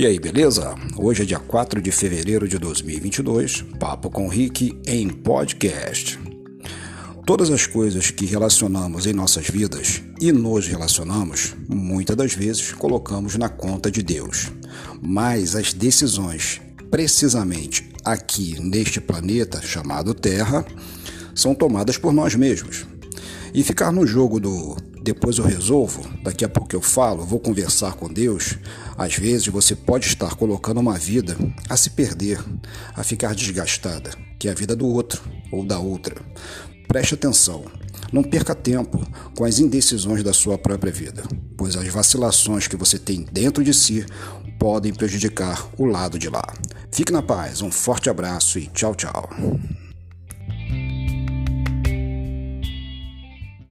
E aí, beleza? Hoje é dia 4 de fevereiro de 2022, Papo com Rick em podcast. Todas as coisas que relacionamos em nossas vidas e nos relacionamos, muitas das vezes colocamos na conta de Deus. Mas as decisões, precisamente aqui neste planeta chamado Terra, são tomadas por nós mesmos. E ficar no jogo do depois eu resolvo, daqui a pouco eu falo, vou conversar com Deus. Às vezes você pode estar colocando uma vida a se perder, a ficar desgastada, que é a vida do outro ou da outra. Preste atenção, não perca tempo com as indecisões da sua própria vida, pois as vacilações que você tem dentro de si podem prejudicar o lado de lá. Fique na paz, um forte abraço e tchau, tchau.